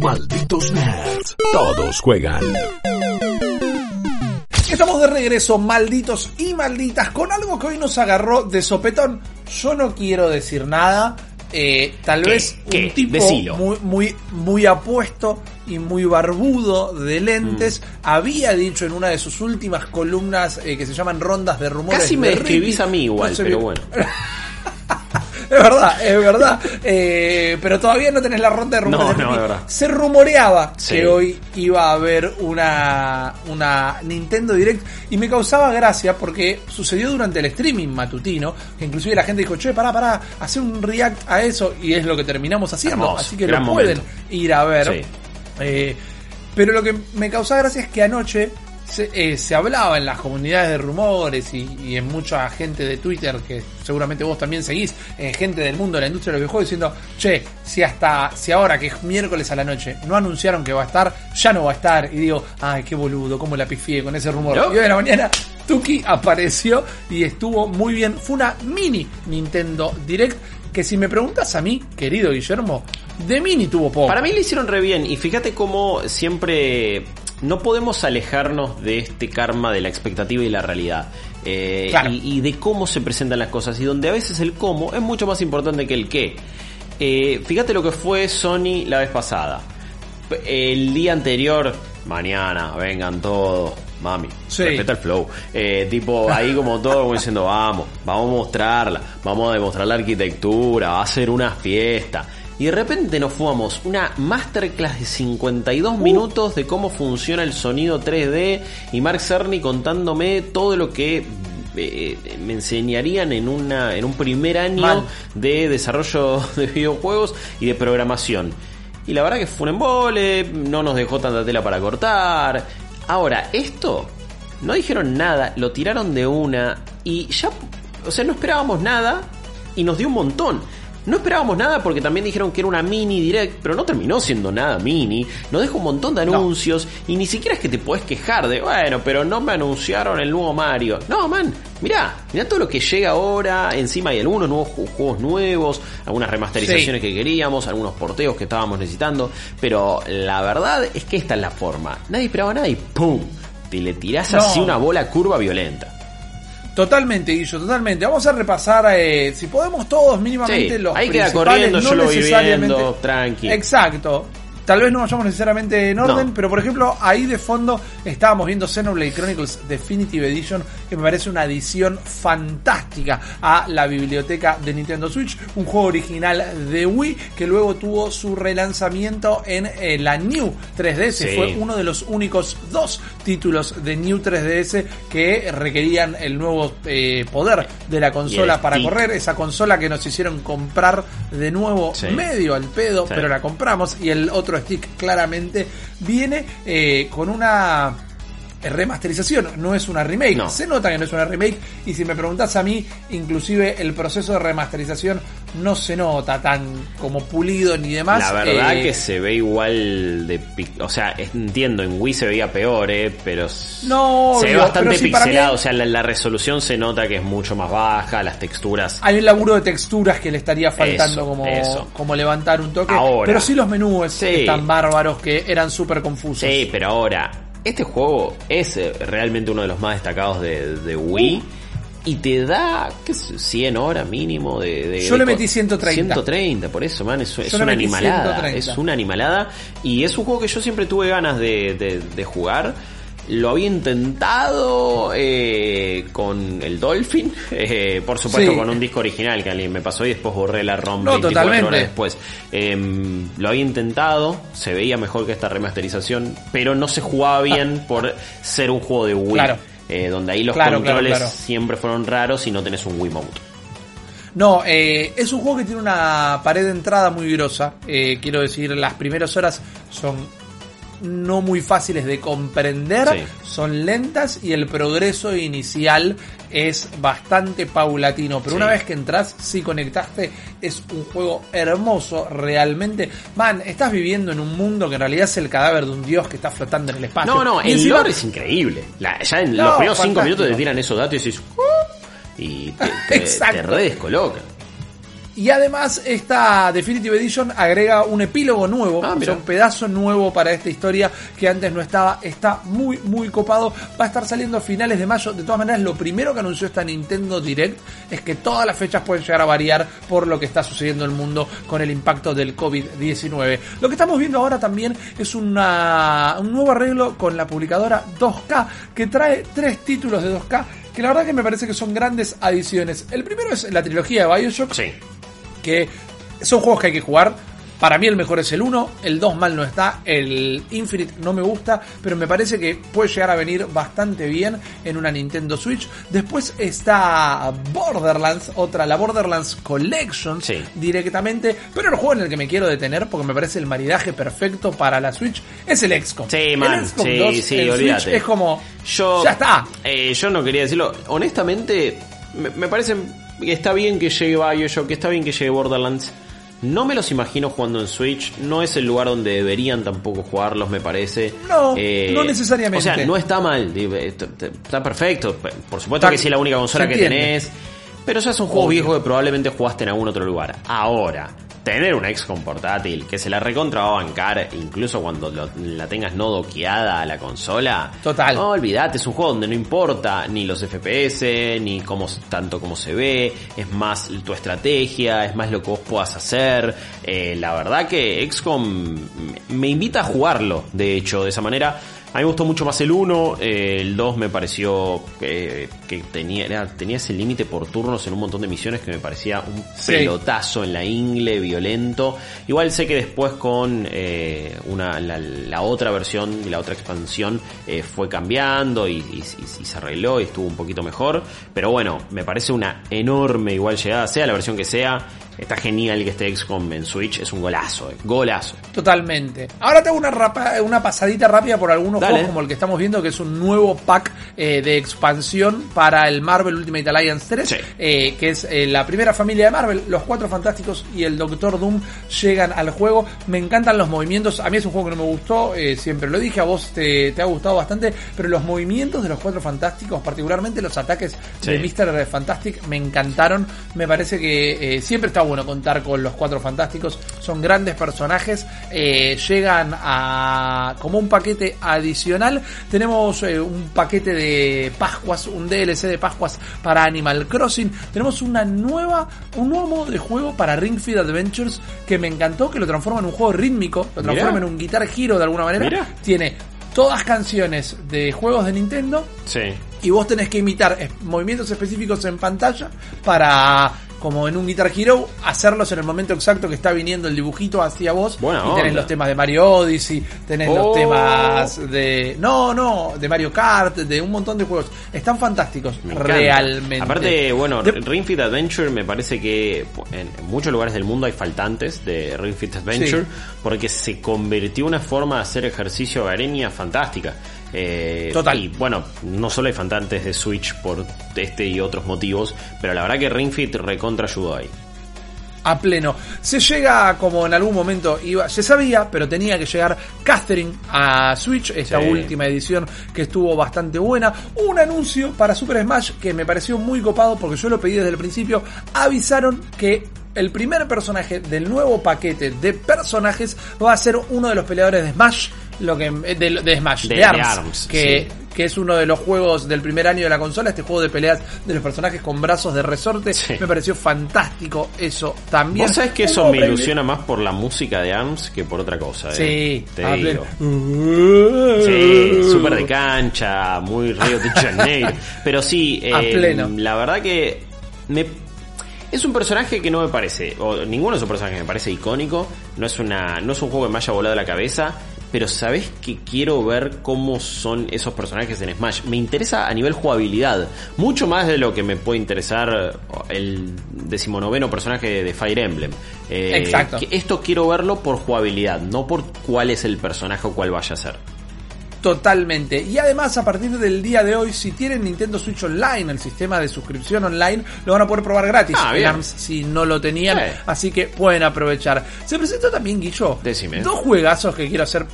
Malditos nerds. Todos juegan. Estamos de regreso, malditos y malditas, con algo que hoy nos agarró de sopetón. Yo no quiero decir nada. eh, tal ¿Qué? vez ¿Qué? un tipo Decilo. muy, muy, muy apuesto y muy barbudo de lentes Mm. había dicho en una de sus últimas columnas eh, que se llaman rondas de rumores. Casi me de describís Ricky. a mí igual, No pero bueno. Es verdad, es verdad. Eh, pero todavía no tenés la ronda de rumores No, de no, Ricky. es verdad. Se rumoreaba Sí. que hoy iba a haber una, una Nintendo Direct y me causaba gracia porque sucedió durante el streaming matutino, que inclusive la gente dijo, che, pará, pará, hace un react a eso y es lo que terminamos haciendo. Hermoso, así que lo pueden momento. ir a ver. Sí. Eh, pero lo que me causaba gracia es que anoche se, eh, se hablaba en las comunidades de rumores y, y en mucha gente de Twitter, que seguramente vos también seguís, eh, gente del mundo de la industria de los videojuegos, diciendo, che, si hasta, si ahora que es miércoles a la noche no anunciaron que va a estar, ya no va a estar. Y digo, ay, qué boludo, cómo la pifié con ese rumor. ¿No? Y hoy de la mañana, Tuki apareció y estuvo muy bien. Fue una mini Nintendo Direct. Que si me preguntas a mí, querido Guillermo, de mini tuvo poco. Para mí lo hicieron re bien y fíjate cómo siempre no podemos alejarnos de este karma de la expectativa y la realidad. Eh, Claro. y, y de cómo se presentan las cosas y donde a veces el cómo es mucho más importante que el qué. Eh, fíjate lo que fue Sony la vez pasada. El día anterior, mañana, vengan todos. Mami, Sí. respeta el flow. Eh, tipo, ahí como todo, como diciendo, vamos, vamos a mostrarla, vamos a demostrar la arquitectura, va a ser una fiesta. Y de repente nos fumamos una masterclass de 52 minutos de cómo funciona el sonido 3D y Mark Cerny contándome todo lo que eh, me enseñarían en, una, en un primer año Mal. de desarrollo de videojuegos y de programación. Y la verdad que fue un embole, no nos dejó tanta tela para cortar. Ahora, esto, no dijeron nada, lo tiraron de una y ya, o sea, no esperábamos nada y nos dio un montón. No esperábamos nada porque también dijeron que era una mini direct, pero no terminó siendo nada mini. Nos dejó un montón de anuncios y ni siquiera es que te puedes quejar de, bueno, pero no me anunciaron el nuevo Mario. No, man, mirá, mirá todo lo que llega ahora. Encima hay algunos nuevos ju- juegos nuevos, algunas remasterizaciones que queríamos, algunos porteos que estábamos necesitando. Pero la verdad es que esta es la forma. Nadie esperaba nada y ¡pum! Te le tirás No. así una bola curva violenta. Totalmente, Guillo, totalmente. Vamos a repasar, eh, si podemos todos mínimamente Sí, los ahí queda principales, corriendo, no yo lo voy necesariamente- tranqui. Exacto. Tal vez no vayamos necesariamente en orden, No. pero por ejemplo, ahí de fondo estábamos viendo Xenoblade Chronicles Definitive Edition, que me parece una adición fantástica a la biblioteca de Nintendo Switch, un juego original de Wii que luego tuvo su relanzamiento en eh, la New 3DS. Sí. Fue uno de los únicos dos títulos de New 3DS que requerían el nuevo eh, poder de la consola para stick. correr, esa consola que nos hicieron comprar de nuevo Sí. medio al pedo, Sí. pero la compramos y el otro stick claramente viene eh, con una remasterización, no es una remake. No. Se nota que no es una remake y si me preguntas a mí, inclusive el proceso de remasterización no se nota tan como pulido ni demás. La verdad Eh, que se ve igual de... O sea, entiendo, en Wii se veía peor, eh, pero No, se ve bastante mí- pixelado. O sea, la, la resolución se nota que es mucho más baja, las texturas... hay un laburo de texturas que le estaría faltando Eso, como, eso. como levantar un toque. Ahora. pero sí los menús Sí. están bárbaros que eran súper confusos. Sí, pero ahora, este juego es eh, realmente uno de los más destacados de, de Wii. Y te da, qué sé, 100 horas mínimo de... de- Yo le metí 130. 130, por eso, man, es, es una animalada. 130. Es una animalada. Y es un juego que yo siempre tuve ganas de, de- de jugar. Lo había intentado eh, con el Dolphin, eh, por supuesto Sí. con un disco original que alguien me pasó y después borré la ROM No, 24 totalmente. horas después. Em, lo había intentado, se veía mejor que esta remasterización, pero no se jugaba bien por ser un juego de Wii. Claro. Eh, donde ahí los Claro, controles claro. siempre fueron raros y no tenés un Wii Mode. No, eh, es un juego que tiene una pared de entrada muy grosa. Eh, quiero decir, las primeras horas son no muy fáciles de comprender, Sí. son lentas y el progreso inicial es bastante paulatino. Pero Sí. una vez que entras, si conectaste, es un juego hermoso realmente. Man, estás viviendo en un mundo que en realidad es el cadáver de un dios que está flotando en el espacio. No, no, Y el encima- lore es increíble. La- ya en No, los primeros cinco fantástico. minutos te tiran esos datos y dices. "Uh", y te, te, te. Y además esta Definitive Edition agrega un epílogo nuevo, Ah, o mira. sea, un pedazo nuevo para esta historia que antes no estaba, está muy muy copado, va a estar saliendo a finales de mayo, de todas maneras lo primero que anunció esta Nintendo Direct es que todas las fechas pueden llegar a variar por lo que está sucediendo en el mundo con el impacto del COVID-19. Lo que estamos viendo ahora también es una, un nuevo arreglo con la publicadora 2K que trae tres títulos de 2K que la verdad que me parece que son grandes adiciones. El primero es la trilogía de Bioshock, Sí. Que son juegos que hay que jugar. Para mí el mejor es el 1, el 2 mal no está, el Infinite no me gusta, pero me parece que puede llegar a venir bastante bien en una Nintendo Switch. Después está Borderlands, otra, la Borderlands Collection Sí. directamente, pero el juego en el que me quiero detener, porque me parece el maridaje perfecto para la Switch, es el XCOM. Sí, el man, XCOM sí, 2 sí, en olvídate. Switch es como, Yo, ya está. eh, yo no quería decirlo. Honestamente, me, me parece que está bien que llegue Bioshock, está bien que llegue Borderlands. No me los imagino jugando en Switch. No es el lugar donde deberían tampoco jugarlos, me parece. Eh, No, no necesariamente. O sea, no está mal. Está, perfecto. Por supuesto Está- que sí es la única consola que tenés. Pero ya son juegos Obvio. viejos que probablemente jugaste en algún otro lugar. Ahora, tener un XCOM portátil que se la recontra va a bancar, incluso cuando lo- la tengas no doqueada a la consola. Total. No, olvídate, es un juego donde no importa ni los FPS, ni cómo, tanto cómo se ve, es más tu estrategia, es más lo que vos puedas hacer. Eh, la verdad que XCOM me invita a jugarlo, de hecho, de esa manera. A mí me gustó mucho más el 1, eh, el 2 me pareció que tenía, era- tenía ese límite por turnos en un montón de misiones que me parecía un Sí. pelotazo en la ingle, violento. Igual sé que después con eh, una, la, la otra versión y la otra expansión eh, fue cambiando y, y- y- y se arregló y estuvo un poquito mejor. Pero bueno, me parece una enorme igual llegada, sea la versión que sea. Está genial que este XCOM en Switch, es un golazo, eh, golazo. Totalmente. Ahora te hago una, rapa- una pasadita rápida por algunos Dale. juegos como el que estamos viendo, que es un nuevo pack eh, de expansión para el Marvel Ultimate Alliance 3, Sí. eh, que es eh, la primera familia de Marvel. Los Cuatro Fantásticos y el Doctor Doom llegan al juego. Me encantan los movimientos. A mí es un juego que no me gustó, siempre lo dije, a vos te, te ha gustado bastante, pero los movimientos de los Cuatro Fantásticos, particularmente los ataques Sí. de Mr. Fantastic, me encantaron. Me parece que siempre está bueno contar con los Cuatro Fantásticos. Son grandes personajes. eh, llegan a como un paquete adicional. Tenemos eh, un paquete de Pascuas, un DLC de Pascuas para Animal Crossing. Tenemos una nueva, un nuevo modo de juego para Ring Fit Adventures que me encantó, que lo transforma en un juego rítmico, lo transforma Mirá. en un Guitar Hero de alguna manera. Mirá. Tiene todas canciones de juegos de Nintendo Sí. y vos tenés que imitar movimientos específicos en pantalla para, como en un Guitar Hero, hacerlos en el momento exacto que está viniendo el dibujito hacia vos. Buena y tenés onda. los temas de Mario Odyssey, tenés Oh. los temas de... No, no, de Mario Kart, de un montón de juegos. Están fantásticos, Me encanta. realmente. Aparte, bueno, De- Ring Fit Adventure me parece que en muchos lugares del mundo hay faltantes de Ring Fit Adventure Sí. porque se convirtió en una forma de hacer ejercicio hogareña fantástica. Eh, Total. Y bueno, no solo hay faltantes de Switch por este y otros motivos, pero la verdad que Ring Fit recontra ayudó ahí. a pleno. Se llega como en algún momento iba, se sabía, pero tenía que llegar Catherine a Switch, esta Sí. última edición que estuvo bastante buena. Un anuncio para Super Smash que me pareció muy copado porque yo lo pedí desde el principio. Avisaron que el primer personaje del nuevo paquete de personajes va a ser uno de los peleadores de Smash, lo que de, de Smash, de, Arms, Arms, que sí. que es uno de los juegos del primer año de la consola, este juego de peleas de los personajes con brazos de resorte. Sí. Me pareció fantástico eso también. Vos sabés que eso me ilusiona más por la música de ARMS que por otra cosa. eh. Sí, te digo. Sí, súper de cancha, muy Río de Janeiro. Pero sí, A eh, pleno. la verdad que me, es un personaje que no me parece, o ninguno de esos personajes me parece icónico. No es, una, no es un juego que me haya volado la cabeza. Pero sabes que quiero ver cómo son esos personajes en Smash. Me interesa a nivel jugabilidad, mucho más de lo que me puede interesar el decimonoveno personaje de Fire Emblem. Eh, Exacto. que esto quiero verlo por jugabilidad, no por cuál es el personaje o cuál vaya a ser. Totalmente. Y además, a partir del día de hoy, si tienen Nintendo Switch Online, el sistema de suscripción online, lo van a poder probar gratis. Ah, en bien. ARMS, si no lo tenían. Sí. Así que pueden aprovechar. Se presentó también, Guillo, Decime. dos juegazos que quiero hacer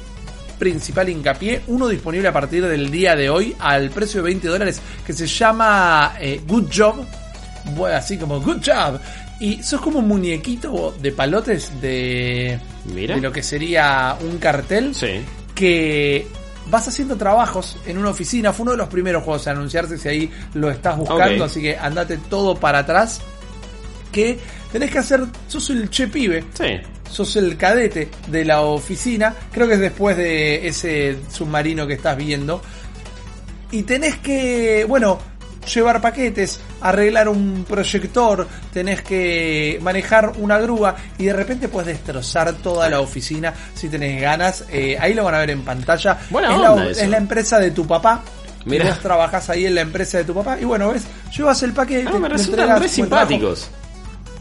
principal hincapié. Uno disponible a partir del día de hoy al precio de 20 dólares, que se llama eh, Good Job. Bueno, así como Good Job. Y sos como un muñequito de palotes de, Mira. de lo que sería un cartel Sí. que vas haciendo trabajos en una oficina. Fue uno de los primeros juegos a anunciarse si ahí lo estás buscando, así que andate todo para atrás. Que tenés que hacer, sos el che pibe, Sí. Sos el cadete de la oficina, creo que es después de ese submarino que estás viendo. Y tenés que, bueno, llevar paquetes, arreglar un proyector, tenés que manejar una grúa y de repente puedes destrozar toda la oficina si tenés ganas. Eh, ahí lo van a ver en pantalla. Buena es, la, eso. es la empresa de tu papá. Mira. Y vos trabajás ahí en la empresa de tu papá. Y bueno, ves, llevas el paquete. Ah, me resultan re simpáticos.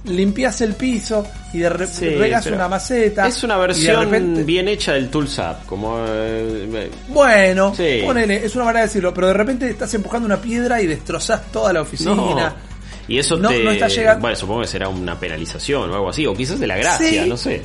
Limpias el piso y de Sí, regas una maceta. Es una versión repente- bien hecha del Tools Up. Como. eh, Bueno, Sí. ponele, es una manera de decirlo, pero de repente estás empujando una piedra y destrozás toda la oficina. no. Y eso No- te. no está llegando- Bueno, supongo que será una penalización o algo así. O quizás de la gracia, Sí. no sé.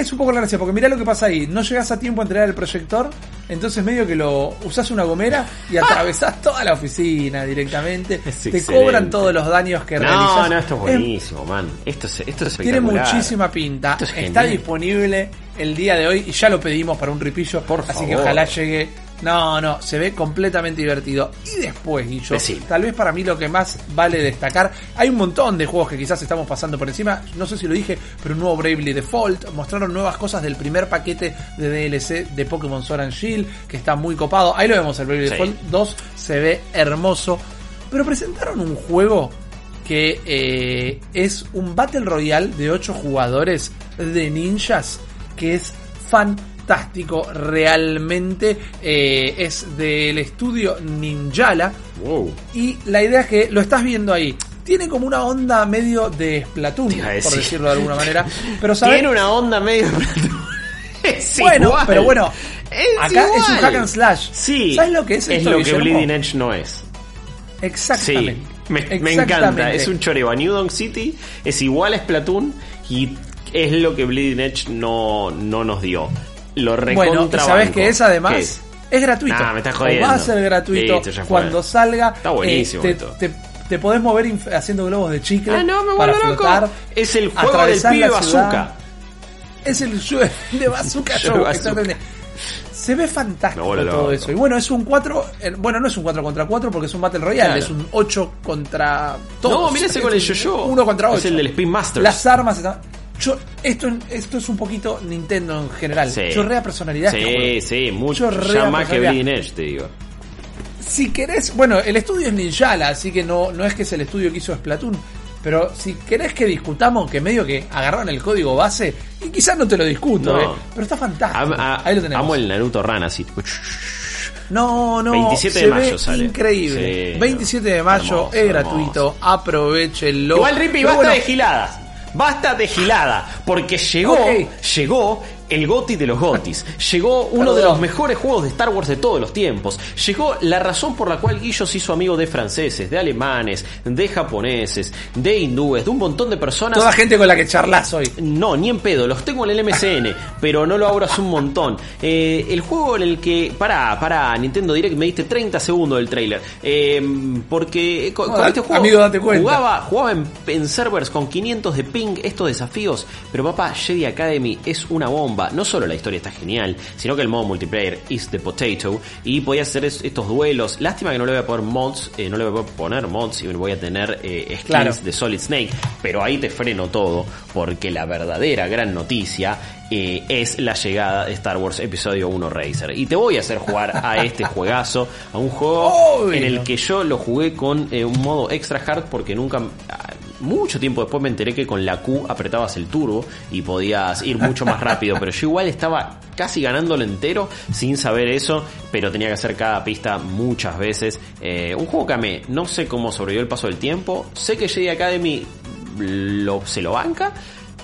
Es un poco la gracia, porque mirá lo que pasa ahí. No llegas a tiempo a entregar el proyector, entonces medio que lo usás una gomera y atravesás toda la oficina directamente. Es Te excelente. cobran todos los daños que No, realizás. no, esto es Es- buenísimo, man. Esto es, esto es Tiene muchísima pinta. Es Está disponible el día de hoy y ya lo pedimos para un ripillo. Por así que ojalá llegue. No, no, se ve completamente divertido. Y después, Guillo, Decime. tal vez para mí lo que más vale destacar, hay un montón de juegos que quizás estamos pasando por encima. No sé si lo dije, pero un nuevo Bravely Default. Mostraron nuevas cosas del primer paquete de DLC de Pokémon Sword and Shield, que está muy copado. Ahí lo vemos, el Bravely Sí. Default 2 se ve hermoso. Pero presentaron un juego que eh, es un Battle Royale de 8 jugadores de ninjas que es fantástico realmente eh, es del estudio Ninjala Wow. y la idea es que lo estás viendo ahí tiene como una onda medio de Splatoon a por decir. decirlo de alguna manera pero sabes Tiene una onda medio. es bueno igual. pero bueno Es acá es un hack and slash Sí. ¿sabes lo que es Es esto, lo que Guillermo? Bleeding Edge no es. exactamente Sí, me, me encanta. Es un choreo. New Donk City es igual a Splatoon y es lo que Bleeding Edge no, no nos dio. Lo Bueno, recontra sabes banco. que es además ¿Qué es? es? gratuito. Nah, me estás O jodiendo. va a ser gratuito Listo, ya cuando salga. Está buenísimo eh, te, esto. te, te podés mover haciendo globos de chicle Ah, no, me para loco. Es el juego del pibe bazooka. Es el show de Bazooka Show exactamente. Se ve fantástico todo loco. eso. Y bueno, es un 4. eh, Bueno, no es un 4 contra 4 porque es un Battle Royale. Claro. Es un 8 contra todos. No, mira ese con el yo-yo. 1 contra 8. Es el del Spin Masters. Las armas están. Yo, esto, esto es un poquito Nintendo en general. Sí. Chorrea personalidad. este juego. Sí, sí, mucho ya más que Edge, te digo. Si querés, bueno, el estudio es Ninjala, así que no, no es que es el estudio que hizo Splatoon. Pero si querés que discutamos, que medio que agarraron el código base, y quizás no te lo discuto, No. eh, pero está fantástico. Am- a- Ahí lo tenemos. Amo el Naruto Run así. No, no, 27 se de mayo sale. increíble. Sí, 27 de mayo hermoso, es gratuito, aprovechenlo. Igual Rippy, basta bueno, de giladas. Basta de gilada. Porque llegó, llegó el Goti de los Gotis. Llegó uno de los mejores juegos de Star Wars de todos los tiempos. Llegó la razón por la cual Guillo se hizo amigo de franceses, de alemanes, de japoneses, de hindúes, de un montón de personas. Toda gente con la que charlas hoy. No, ni en pedo, los tengo en el MCN, pero no lo abro hace un montón. Eh, el juego en el que. Pará, pará, Nintendo Direct me diste 30 segundos del trailer. Eh, porque con, No, con da- este juego. amigo, date cuenta. Jugaba, jugaba en, en servers con 500 de ping estos desafíos, pero papá, Jedi Academy es una bomba. No solo la historia está genial, sino que el modo multiplayer is the potato y podía hacer es- estos duelos. Lástima que no le voy a poner mods, eh, no le voy a poner mods y voy a tener eh, skins Claro. de Solid Snake, pero ahí te freno todo, porque la verdadera gran noticia eh, es la llegada de Star Wars Episodio 1 Racer. Y te voy a hacer jugar a este juegazo, a un juego Obvio. en el que yo lo jugué con eh, un modo extra hard, porque nunca... Mucho tiempo después me enteré que con la Q apretabas el turbo y podías ir mucho más rápido, pero yo igual estaba casi ganándolo entero sin saber eso, pero tenía que hacer cada pista muchas veces. Eh, un juego que amé, no sé cómo sobrevivió el paso del tiempo, sé que Jedi Academy lo, se lo banca.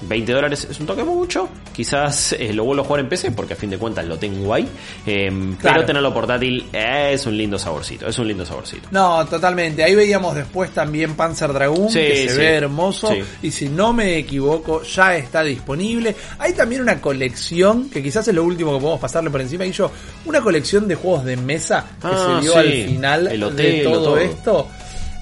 20 dólares es un toque mucho. Quizás eh, lo vuelvo a jugar en PC porque a fin de cuentas lo tengo ahí. Eh, Claro. Pero tenerlo portátil es un lindo saborcito. Es un lindo saborcito. No, totalmente. Ahí veíamos después también Panzer Dragoon, Sí, que se sí. ve hermoso. Sí. Y si no me equivoco, ya está disponible. Hay también una colección, que quizás es lo último que podemos pasarle por encima, y yo, una colección de juegos de mesa que Ah, se sí. al final El de hotel, todo, todo. esto.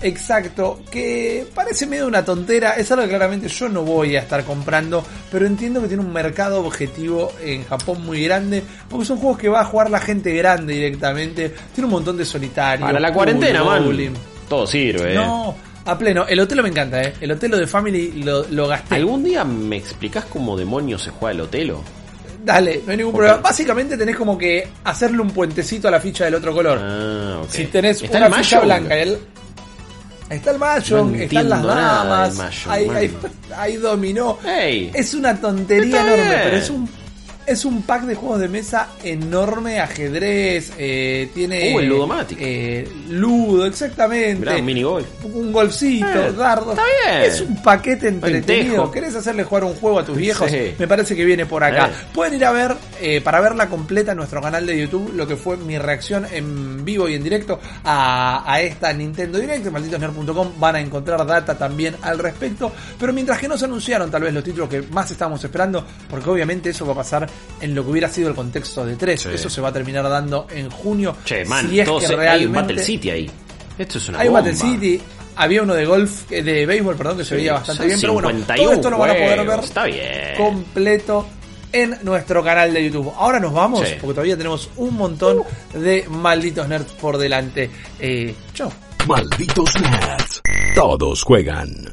Exacto, que parece medio una tontera, es algo que claramente yo no voy a estar comprando, pero entiendo que tiene un mercado objetivo en Japón muy grande, porque son juegos que va a jugar la gente grande directamente, tiene un montón de solitarios. Para la pool, cuarentena, man. Todo sirve. No, a pleno, el Otelo me encanta, eh. El Otelo de Family lo, lo gasté. ¿Algún día me explicás cómo demonios se juega el Otelo? Dale, no hay ningún problema. Básicamente tenés como que hacerle un puentecito a la ficha del otro color. Ah. Si tenés ¿Está una ficha blanca y el... Está el No están las damas, Mahjong, hay, man. hay, hay dominó. Es una tontería enorme, bien. pero es un es un pack de juegos de mesa enorme, ajedrez, eh, tiene Uh, el Ludomatic. eh, ludo, exactamente. Mirá, un minigolf. un golfcito, Eh, dardos. está bien. Es un paquete entretenido. ¿Querés hacerle jugar un juego a tus viejos? Sí. Me parece que viene por acá. Eh. Pueden ir a ver, eh, para verla completa en nuestro canal de YouTube, lo que fue mi reacción en vivo y en directo a, a esta Nintendo Direct. En malditosnerd.com van a encontrar data también al respecto. Pero mientras que no se anunciaron tal vez los títulos que más estábamos esperando, porque obviamente eso va a pasar en lo que hubiera sido el contexto de 3. Sí. Eso se va a terminar dando en junio. Che, man, si es todo que se- hay un realmente... Battle City ahí. Esto es una Hay un. Battle City, había uno de golf, eh, de béisbol, perdón, que se Sí, veía bastante bien, pero bueno, 51 todo esto lo van a poder ver juegos, Está bien. completo en nuestro canal de YouTube. Ahora nos vamos, Sí. porque todavía tenemos un montón de malditos nerds por delante. Eh, chau. Malditos nerds. Todos juegan.